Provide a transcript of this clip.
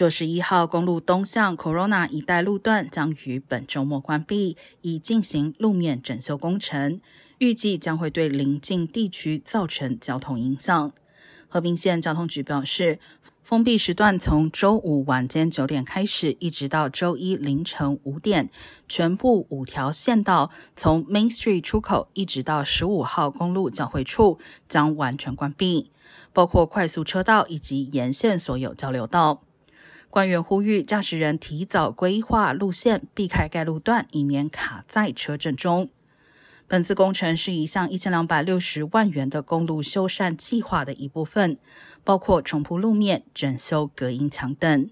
九十一号公路东向 Corona 一带路段将于本周末关闭，以进行路面整修工程，预计将会对邻近地区造成交通影响。和平县交通局表示，封闭时段从周五晚间九点开始，一直到周一凌晨五点，全部五条线道从 Main Street 出口一直到十五号公路交汇处将完全关闭，包括快速车道以及沿线所有交流道。官员呼吁驾驶人提早规划路线，避开该路段，以免卡在车阵中。本次工程是一项一千两百六十万元的公路修缮计划的一部分，包括重铺路面、整修隔音墙等。